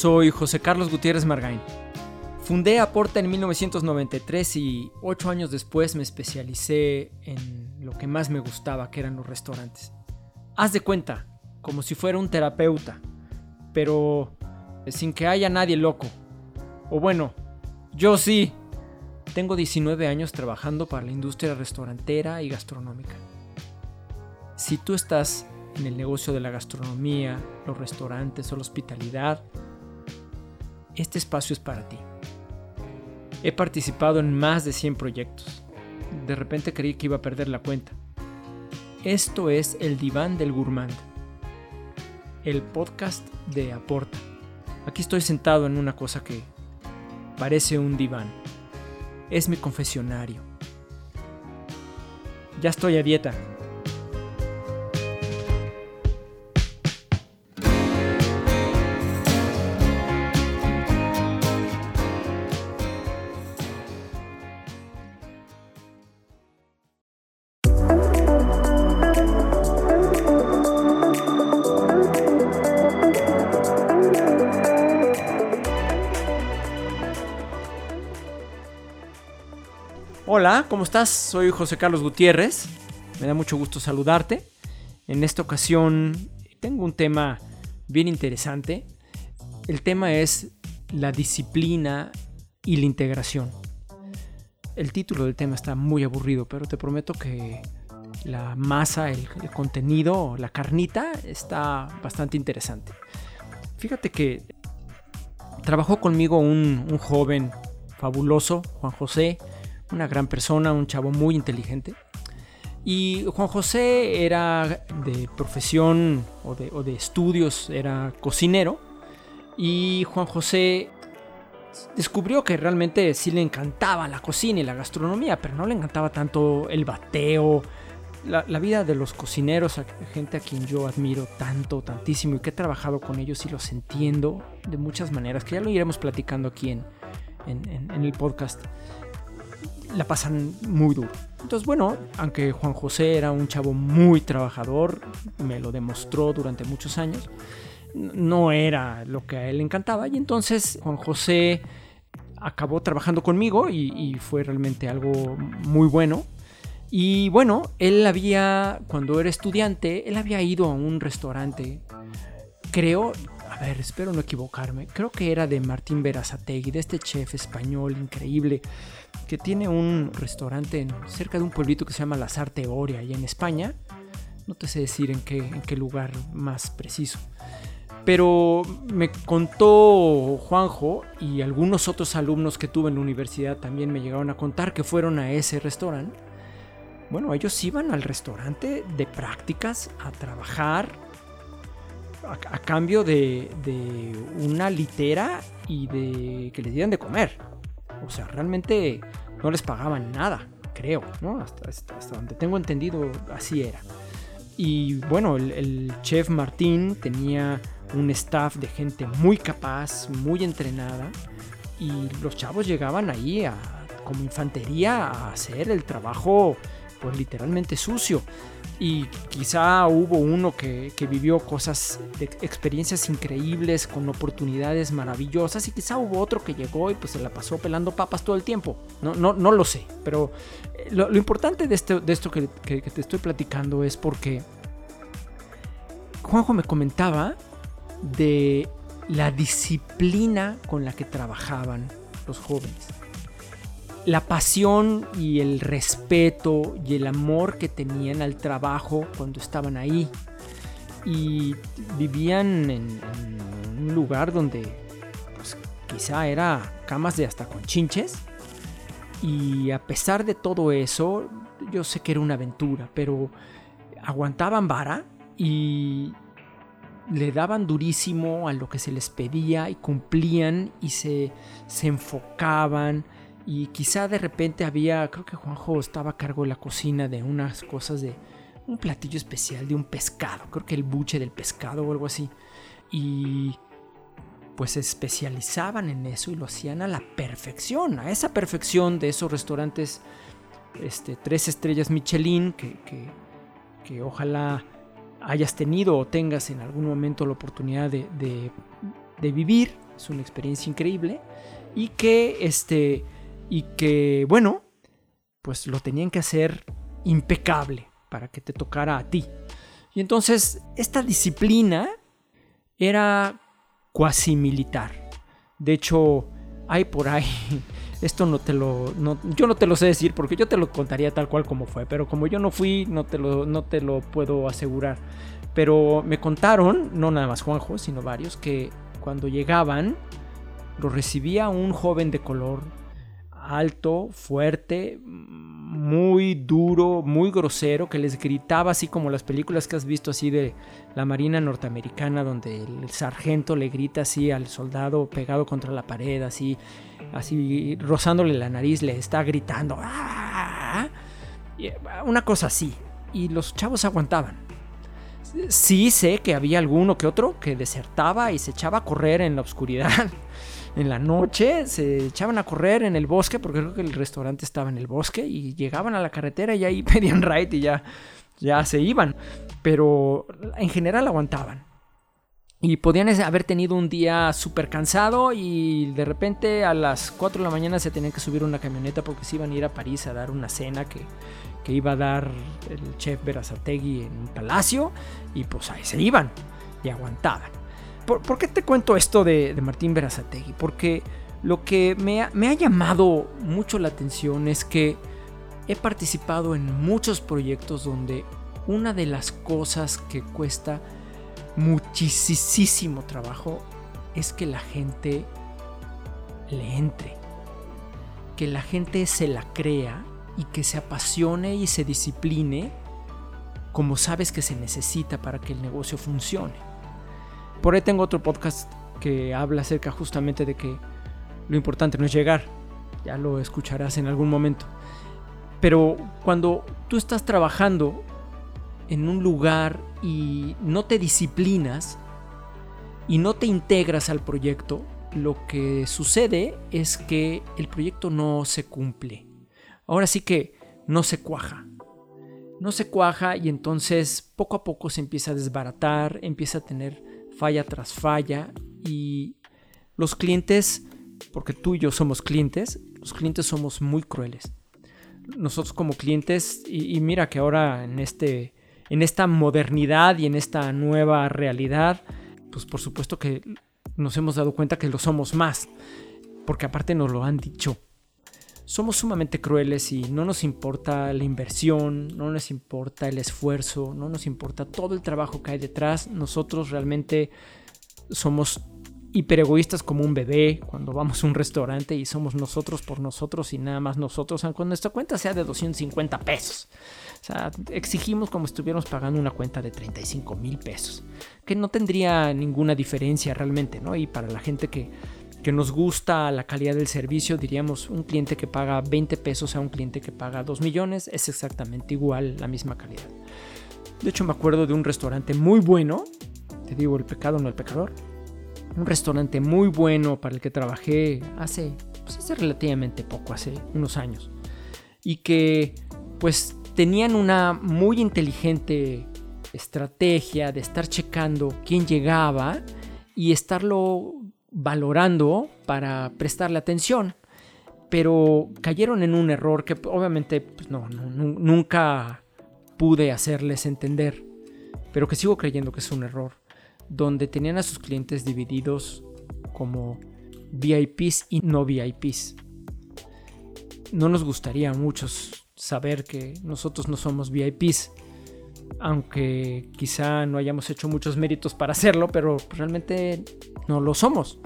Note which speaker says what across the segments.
Speaker 1: soy José Carlos Gutiérrez Margain. Fundé Aporta en 1993 y ocho años después me especialicé en lo que más me gustaba, que eran los restaurantes. Haz de cuenta, como si fuera un terapeuta, pero sin que haya nadie loco. O bueno, yo sí. Tengo 19 años trabajando para la industria restaurantera y gastronómica. Si tú estás en el negocio de la gastronomía, los restaurantes o la hospitalidad, este espacio es para ti. He participado en más de 100 proyectos. De repente creí que iba a perder la cuenta. Esto es El Diván del Gourmand, el podcast de Aporta. Aquí estoy sentado en una cosa que parece un diván. Es mi confesionario. Ya estoy a dieta. Hola, ¿cómo estás? Soy José Carlos Gutiérrez. Me da mucho gusto saludarte. En esta ocasión tengo un tema bien interesante. El tema es la disciplina y la integración. El título del tema está muy aburrido, pero te prometo que la masa, el, contenido, la carnita está bastante interesante. Fíjate que trabajó conmigo un, joven fabuloso, Juan José, una gran persona, un chavo muy inteligente. Y Juan José era de profesión o de, estudios, era cocinero. Y Juan José descubrió que realmente sí le encantaba la cocina y la gastronomía, pero no le encantaba tanto el bateo, la, vida de los cocineros, gente a quien yo admiro tanto, tantísimo y que he trabajado con ellos y los entiendo de muchas maneras, que ya lo iremos platicando aquí en, en el podcast la pasan muy duro. Entonces, bueno, aunque Juan José era un chavo muy trabajador, me lo demostró durante muchos años, no era lo que a él le encantaba. Y entonces Juan José acabó trabajando conmigo y, fue realmente algo muy bueno. Y bueno, él había, cuando era estudiante, él había ido a un restaurante, creo, ver, espero no equivocarme, creo que era de Martín Berazategui, de este chef español increíble que tiene un restaurante cerca de un pueblito que se llama La Sarteoria, y en España. No te sé decir en qué, en qué lugar más preciso. Pero me contó Juanjo y algunos otros alumnos que tuve en la universidad también me llegaron a contar que fueron a ese restaurante. Bueno, ellos iban al restaurante de prácticas a trabajar a, cambio de, una litera y de que les dieran de comer. O sea, realmente no les pagaban nada, creo, ¿no? Hasta, donde tengo entendido, así era. Y bueno, el, chef Martín tenía un staff de gente muy capaz, muy entrenada. Y los chavos llegaban ahí como infantería a hacer el trabajo, pues literalmente sucio y quizá hubo uno que, vivió cosas, experiencias increíbles con oportunidades maravillosas y quizá hubo otro que llegó y pues se la pasó pelando papas todo el tiempo. No, no, no lo sé, pero eh, lo, importante de, este, de esto que, que te estoy platicando es porque Juanjo me comentaba de la disciplina con la que trabajaban los jóvenes la pasión y el respeto y el amor que tenían al trabajo cuando estaban ahí. Y vivían en, un lugar donde pues, quizá era camas de hasta con chinches. Y a pesar de todo eso, yo sé que era una aventura, pero aguantaban vara y le daban durísimo a lo que se les pedía y cumplían y se, se enfocaban y quizá de repente había, creo que Juanjo estaba a cargo de la cocina de unas cosas de un platillo especial de un pescado, creo que el buche del pescado o algo así. Y pues se especializaban en eso y lo hacían a la perfección, a esa perfección de esos restaurantes este, tres estrellas Michelin que, que, ojalá hayas tenido o tengas en algún momento la oportunidad de, de, de vivir es una experiencia increíble y que este y que bueno, pues lo tenían que hacer impecable para que te tocara a ti. Y entonces esta disciplina era cuasi militar. De hecho, hay por ahí esto no te lo yo no te lo sé decir porque yo te lo contaría tal cual como fue, pero como yo no fui no te lo no te lo puedo asegurar. Pero me contaron, no nada más Juanjo, sino varios que cuando llegaban lo recibía un joven de color alto, fuerte, muy duro, muy grosero, que les gritaba así como las películas que has visto así de la Marina norteamericana, donde el sargento le grita así al soldado pegado contra la pared, así, así rozándole la nariz, le está gritando. ¡Ah! Una cosa así. Y los chavos aguantaban. Sí sé que había alguno que otro que desertaba y se echaba a correr en la oscuridad en la noche se echaban a correr en el bosque, porque creo que el restaurante estaba en el bosque, y llegaban a la carretera y ahí pedían ride y ya, ya se iban. Pero en general aguantaban. Y podían haber tenido un día súper cansado y de repente a las 4 de la mañana se tenían que subir una camioneta porque se iban a ir a París a dar una cena que, que iba a dar el chef Berazategui en un palacio y pues ahí se iban y aguantaban. ¿Por, qué te cuento esto de, Martín Berazategui? Porque lo que me ha, llamado mucho la atención es que he participado en muchos proyectos donde una de las cosas que cuesta muchísimo trabajo es que la gente le entre, que la gente se la crea y que se apasione y se discipline como sabes que se necesita para que el negocio funcione. Por ahí tengo otro podcast que habla acerca justamente de que lo importante no es llegar, ya lo escucharás en algún momento. Pero cuando tú estás trabajando en un lugar y no te disciplinas y no te integras al proyecto, lo que sucede es que el proyecto no se cumple. Ahora sí que no se cuaja. No se cuaja y entonces poco a poco se empieza a desbaratar, empieza a tener falla tras falla y los clientes, porque tú y yo somos clientes, los clientes somos muy crueles. Nosotros como clientes, y, mira que ahora en, este, en esta modernidad y en esta nueva realidad, pues por supuesto que nos hemos dado cuenta que lo somos más, porque aparte nos lo han dicho. Somos sumamente crueles y no nos importa la inversión, no nos importa el esfuerzo, no nos importa todo el trabajo que hay detrás. Nosotros realmente somos hiperegoístas como un bebé cuando vamos a un restaurante y somos nosotros por nosotros y nada más nosotros, aunque nuestra cuenta sea de 250 pesos. O sea, exigimos como si estuviéramos pagando una cuenta de 35 mil pesos, que no tendría ninguna diferencia realmente, ¿no? Y para la gente que que nos gusta la calidad del servicio, diríamos un cliente que paga 20 pesos a un cliente que paga 2 millones, es exactamente igual la misma calidad. De hecho me acuerdo de un restaurante muy bueno, te digo el pecado no el pecador, un restaurante muy bueno para el que trabajé hace, pues hace relativamente poco, hace unos años, y que pues tenían una muy inteligente estrategia de estar checando quién llegaba y estarlo valorando para prestarle atención. Pero cayeron en un error que obviamente pues, no, nunca pude hacerles entender. Pero que sigo creyendo que es un error. Donde tenían a sus clientes divididos como VIPs y no VIPs. No nos gustaría a muchos saber que nosotros no somos VIPs aunque quizá no hayamos hecho muchos méritos para hacerlo, pero realmente no lo somos.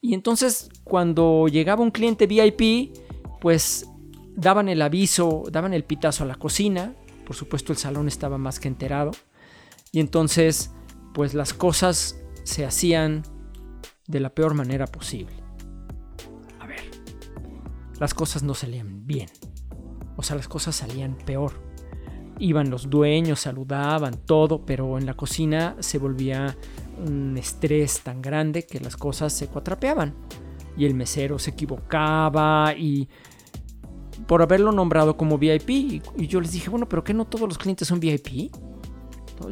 Speaker 1: Y entonces cuando llegaba un cliente VIP, pues daban el aviso, daban el pitazo a la cocina, por supuesto el salón estaba más que enterado, y entonces pues las cosas se hacían de la peor manera posible. A ver, las cosas no salían bien, o sea, las cosas salían peor iban los dueños, saludaban, todo, pero en la cocina se volvía un estrés tan grande que las cosas se cuatrapeaban. Y el mesero se equivocaba y por haberlo nombrado como VIP. Y, yo les dije, bueno, pero ¿qué no todos los clientes son VIP?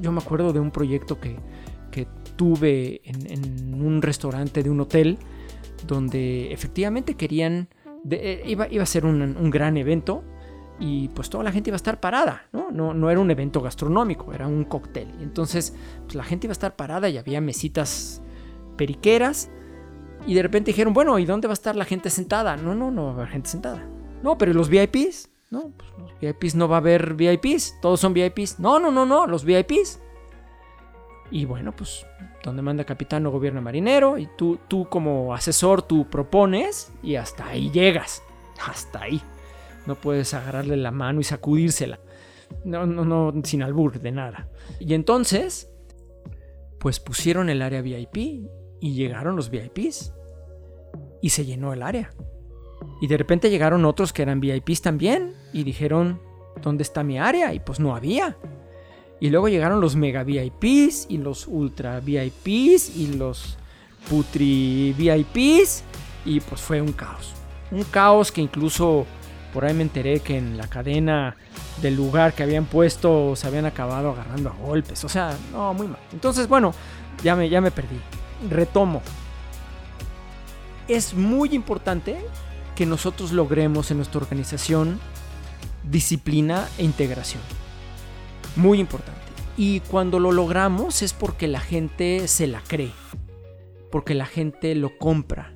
Speaker 1: Yo me acuerdo de un proyecto que, tuve en, un restaurante de un hotel donde efectivamente querían, eh, iba, iba, a ser un, un, gran evento y pues toda la gente iba a estar parada, ¿no? No, no era un evento gastronómico, era un cóctel. Entonces pues, la gente iba a estar parada y había mesitas periqueras y de repente dijeron, bueno, ¿y dónde va a estar la gente sentada? No, no, no va a haber gente sentada. No, pero los VIPs? No, pues los VIPs no va a haber VIPs, todos son VIPs. No, no, no, no, los VIPs. Y bueno, pues donde manda capitán no gobierna marinero y tú, tú como asesor tú propones y hasta ahí llegas. Hasta ahí. No puedes agarrarle la mano y sacudírsela. No, no, no, sin albur, de nada. Y entonces, pues pusieron el área VIP y llegaron los VIPs. Y se llenó el área. Y de repente llegaron otros que eran VIPs también y dijeron, ¿dónde está mi área? Y pues no había. Y luego llegaron los mega VIPs y los ultra VIPs y los putri VIPs y pues fue un caos. Un caos que incluso por ahí me enteré que en la cadena del lugar que habían puesto se habían acabado agarrando a golpes. O sea, no, muy mal. Entonces, bueno, ya me, ya me perdí. Retomo. Es muy importante que nosotros logremos en nuestra organización disciplina e integración. Muy importante. Y cuando lo logramos es porque la gente se la cree, porque la gente lo compra,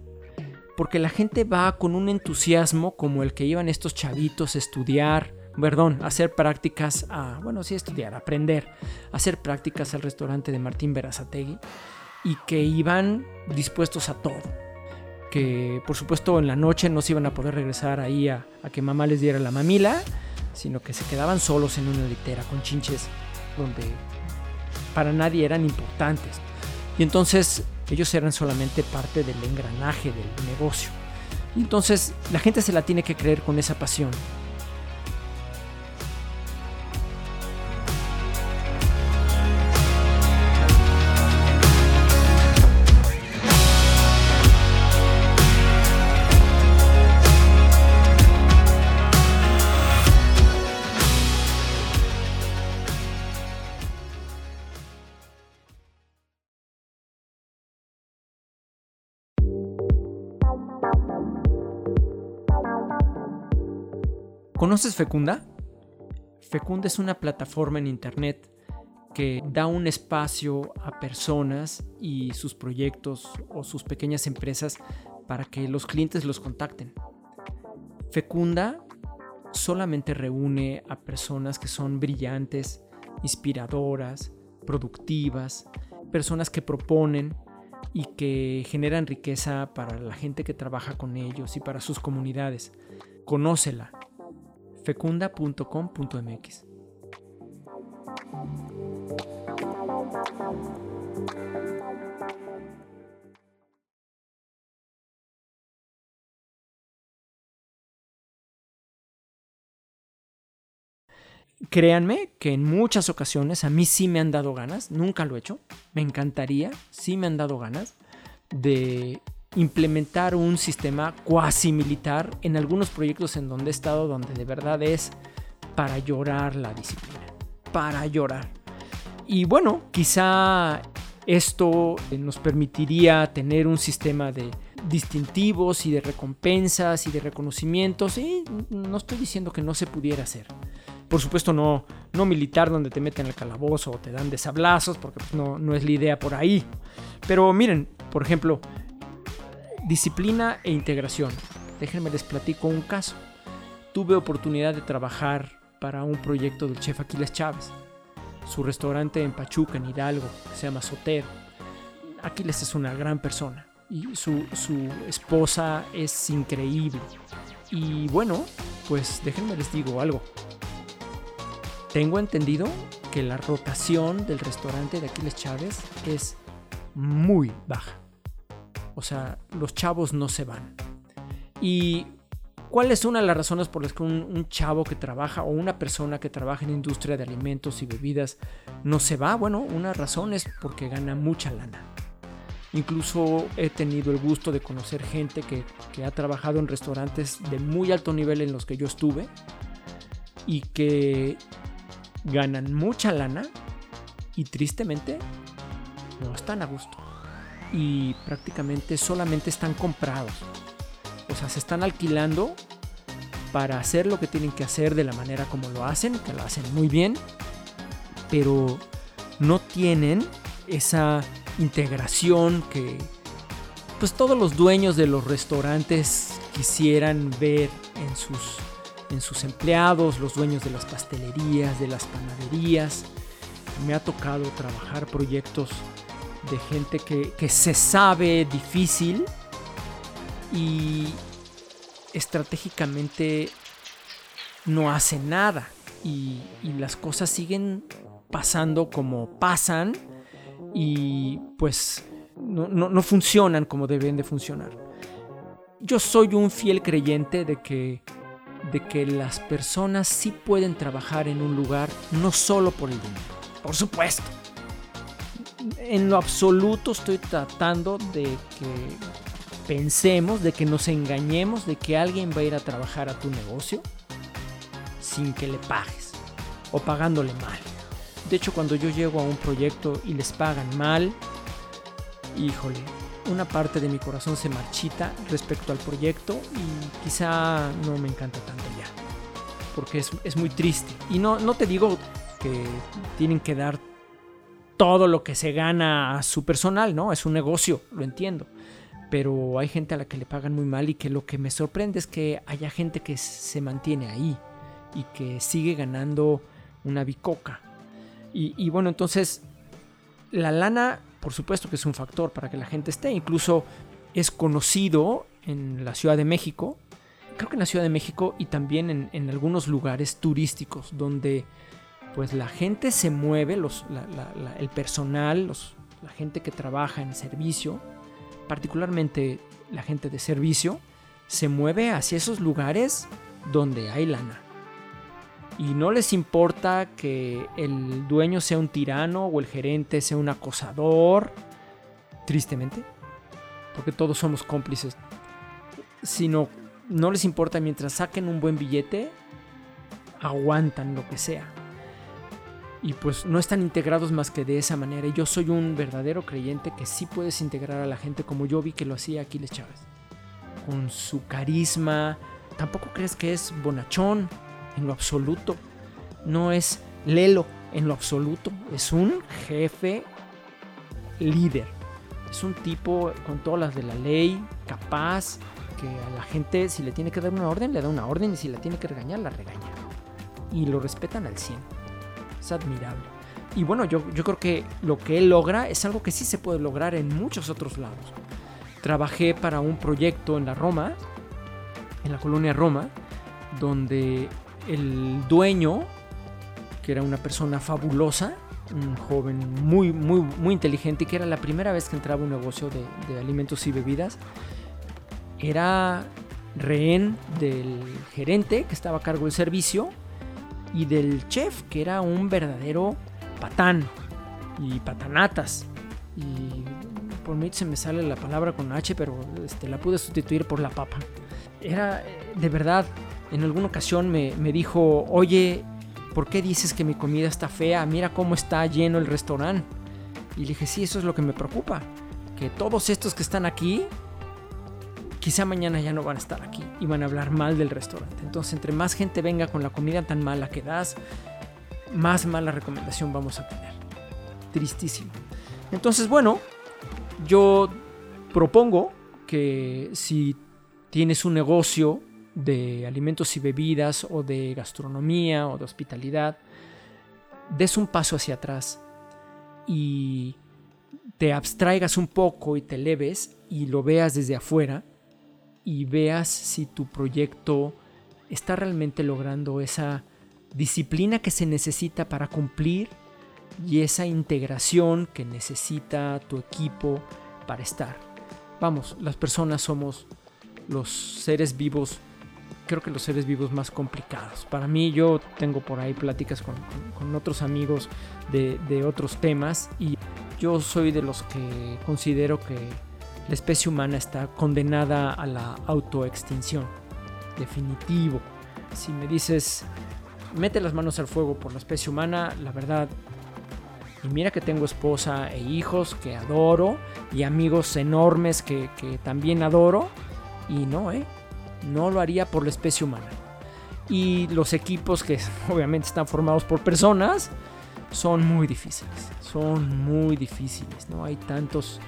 Speaker 1: porque la gente va con un entusiasmo como el que iban estos chavitos a estudiar, perdón, a hacer prácticas, a, bueno, sí, estudiar, aprender, a hacer prácticas al restaurante de Martín Berazategui y que iban dispuestos a todo. Que por supuesto en la noche no se iban a poder regresar ahí a, a que mamá les diera la mamila, sino que se quedaban solos en una litera con chinches donde para nadie eran importantes. Y entonces ellos eran solamente parte del engranaje del negocio. Y entonces la gente se la tiene que creer con esa pasión. ¿Conoces Fecunda? Fecunda es una plataforma en Internet que da un espacio a personas y sus proyectos o sus pequeñas empresas para que los clientes los contacten. Fecunda solamente reúne a personas que son brillantes, inspiradoras, productivas, personas que proponen y que generan riqueza para la gente que trabaja con ellos y para sus comunidades. Conócela fecunda.com.mx. Créanme que en muchas ocasiones a mí sí me han dado ganas, nunca lo he hecho, me encantaría, sí me han dado ganas de implementar un sistema cuasi militar en algunos proyectos en donde he estado, donde de verdad es para llorar la disciplina, para llorar. Y bueno, quizá esto nos permitiría tener un sistema de distintivos y de recompensas y de reconocimientos. Y no estoy diciendo que no se pudiera hacer. Por supuesto, no, no militar donde te meten el calabozo o te dan desablazos, porque pues, no, no es la idea por ahí. Pero miren, por ejemplo, Disciplina e integración. Déjenme les platico un caso. Tuve oportunidad de trabajar para un proyecto del chef Aquiles Chávez. Su restaurante en Pachuca, en Hidalgo, se llama Sotero. Aquiles es una gran persona y su, su esposa es increíble. Y bueno, pues déjenme les digo algo. Tengo entendido que la rotación del restaurante de Aquiles Chávez es muy baja. O sea, los chavos no se van. ¿Y cuál es una de las razones por las que un, chavo que trabaja o una persona que trabaja en industria de alimentos y bebidas no se va? Bueno, una razón es porque gana mucha lana. Incluso he tenido el gusto de conocer gente que ha trabajado en restaurantes de muy alto nivel en los que yo estuve y que ganan mucha lana y tristemente no están a gusto y prácticamente solamente están comprados. O sea, se están alquilando para hacer lo que tienen que hacer de la manera como lo hacen, que lo hacen muy bien, pero no tienen esa integración que pues todos los dueños de los restaurantes quisieran ver en sus en sus empleados, los dueños de las pastelerías, de las panaderías. Me ha tocado trabajar proyectos de gente que, que se sabe difícil y estratégicamente no hace nada y, las cosas siguen pasando como pasan y pues no, no, funcionan como deben de funcionar. Yo soy un fiel creyente de que, de que las personas sí pueden trabajar en un lugar no solo por el dinero, por supuesto. En lo absoluto estoy tratando de que pensemos, de que nos engañemos de que alguien va a ir a trabajar a tu negocio sin que le pagues o pagándole mal. De hecho, cuando yo llego a un proyecto y les pagan mal, híjole, una parte de mi corazón se marchita respecto al proyecto y quizá no me encanta tanto ya. Porque es, muy triste. Y no, no te digo que tienen que dar todo lo que se gana a su personal, ¿no? Es un negocio, lo entiendo pero hay gente a la que le pagan muy mal y que lo que me sorprende es que haya gente que se mantiene ahí y que sigue ganando una bicoca. Y, bueno, entonces la lana, por supuesto que es un factor para que la gente esté, incluso es conocido en la Ciudad de México, creo que en la Ciudad de México y también en, algunos lugares turísticos donde pues la gente se mueve, el personal, la gente que trabaja en servicio, particularmente la gente de servicio, se mueve hacia esos lugares donde hay lana. Y no les importa que el dueño sea un tirano o el gerente sea un acosador, tristemente, porque todos somos cómplices, sino no les importa mientras saquen un buen billete, aguantan lo que sea y pues no están integrados más que de esa manera. Y yo soy un verdadero creyente que sí puedes integrar a la gente como yo vi que lo hacía Aquiles Chávez. Con su carisma. Tampoco crees que es bonachón en lo absoluto. No es lelo en lo absoluto. Es un jefe líder. Es un tipo con todas las de la ley, capaz, que a la gente si le tiene que dar una orden, le da una orden y si la tiene que regañar, la regaña. Y lo respetan al 100 es admirable. Y bueno, yo, yo creo que lo que él logra es algo que sí se puede lograr en muchos otros lados. Trabajé para un proyecto en la Roma, en la colonia Roma, donde el dueño, que era una persona fabulosa, un joven muy, muy, muy inteligente que era la primera vez que entraba a un negocio de, de alimentos y bebidas, era rehén del gerente que estaba a cargo del servicio y del chef, que era un verdadero patán y patanatas. Y por mí se me sale la palabra con H, pero este, la pude sustituir por la papa. Era de verdad, en alguna ocasión me, me dijo, oye, ¿por qué dices que mi comida está fea? Mira cómo está lleno el restaurante. Y le dije, sí, eso es lo que me preocupa. Que todos estos que están aquí quizá mañana ya no van a estar aquí y van a hablar mal del restaurante. Entonces, entre más gente venga con la comida tan mala que das, más mala recomendación vamos a tener. Tristísimo. Entonces, bueno, yo propongo que si tienes un negocio de alimentos y bebidas o de gastronomía o de hospitalidad, des un paso hacia atrás y te abstraigas un poco y te eleves y lo veas desde afuera y veas si tu proyecto está realmente logrando esa disciplina que se necesita para cumplir y esa integración que necesita tu equipo para estar. Vamos, las personas somos los seres vivos, creo que los seres vivos más complicados. Para mí yo tengo por ahí pláticas con, otros amigos de, de otros temas y yo soy de los que considero que la especie humana está condenada a la autoextinción. Definitivo. Si me dices, mete las manos al fuego por la especie humana, la verdad, Y mira que tengo esposa e hijos que adoro y amigos enormes que, que también adoro. Y no, ¿eh? No lo haría por la especie humana. Y los equipos que obviamente están formados por personas son muy difíciles. Son muy difíciles, ¿no? Hay tantos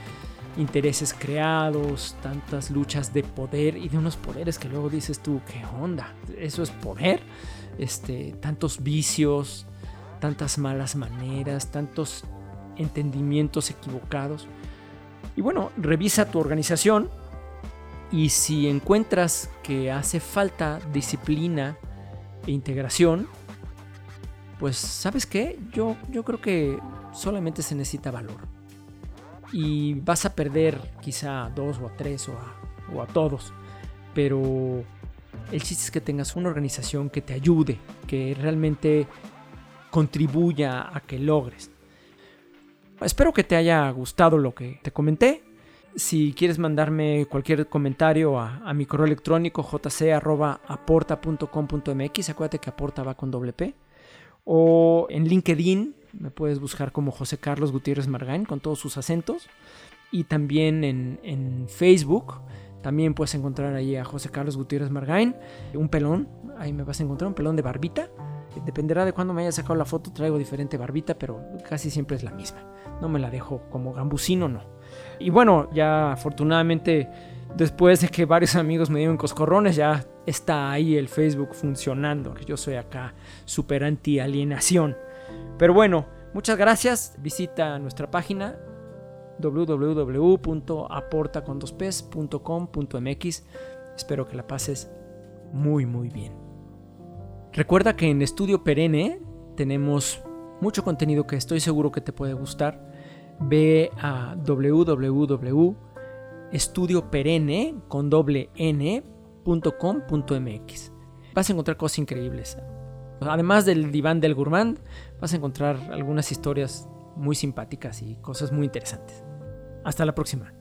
Speaker 1: intereses creados, tantas luchas de poder y de unos poderes que luego dices tú, ¿qué onda? ¿Eso es poder? Este, tantos vicios, tantas malas maneras, tantos entendimientos equivocados. Y bueno, revisa tu organización y si encuentras que hace falta disciplina e integración, pues sabes qué, yo, yo creo que solamente se necesita valor y vas a perder quizá a dos o a tres o a, todos. Pero el chiste es que tengas una organización que te ayude, que realmente contribuya a que logres. Espero que te haya gustado lo que te comenté. Si quieres mandarme cualquier comentario a, mi correo electrónico jc.aporta.com.mx, acuérdate que aporta va con doble P. O en LinkedIn, me puedes buscar como José Carlos Gutiérrez Margain con todos sus acentos. Y también en, Facebook. También puedes encontrar ahí a José Carlos Gutiérrez Margain. Un pelón. Ahí me vas a encontrar un pelón de barbita. Dependerá de cuándo me haya sacado la foto. Traigo diferente barbita, pero casi siempre es la misma. No me la dejo como gambusino, no. Y bueno, ya afortunadamente después de que varios amigos me dieron coscorrones, ya está ahí el Facebook funcionando. Yo soy acá super anti alienación. Pero bueno, muchas gracias. Visita nuestra página www.aportacondosPes.com.mx. Espero que la pases muy muy bien. Recuerda que en Estudio Perenne tenemos mucho contenido que estoy seguro que te puede gustar. Ve a www.estudioperenne.com.mx. Vas a encontrar cosas increíbles. Además del diván del gourmand, vas a encontrar algunas historias muy simpáticas y cosas muy interesantes. Hasta la próxima.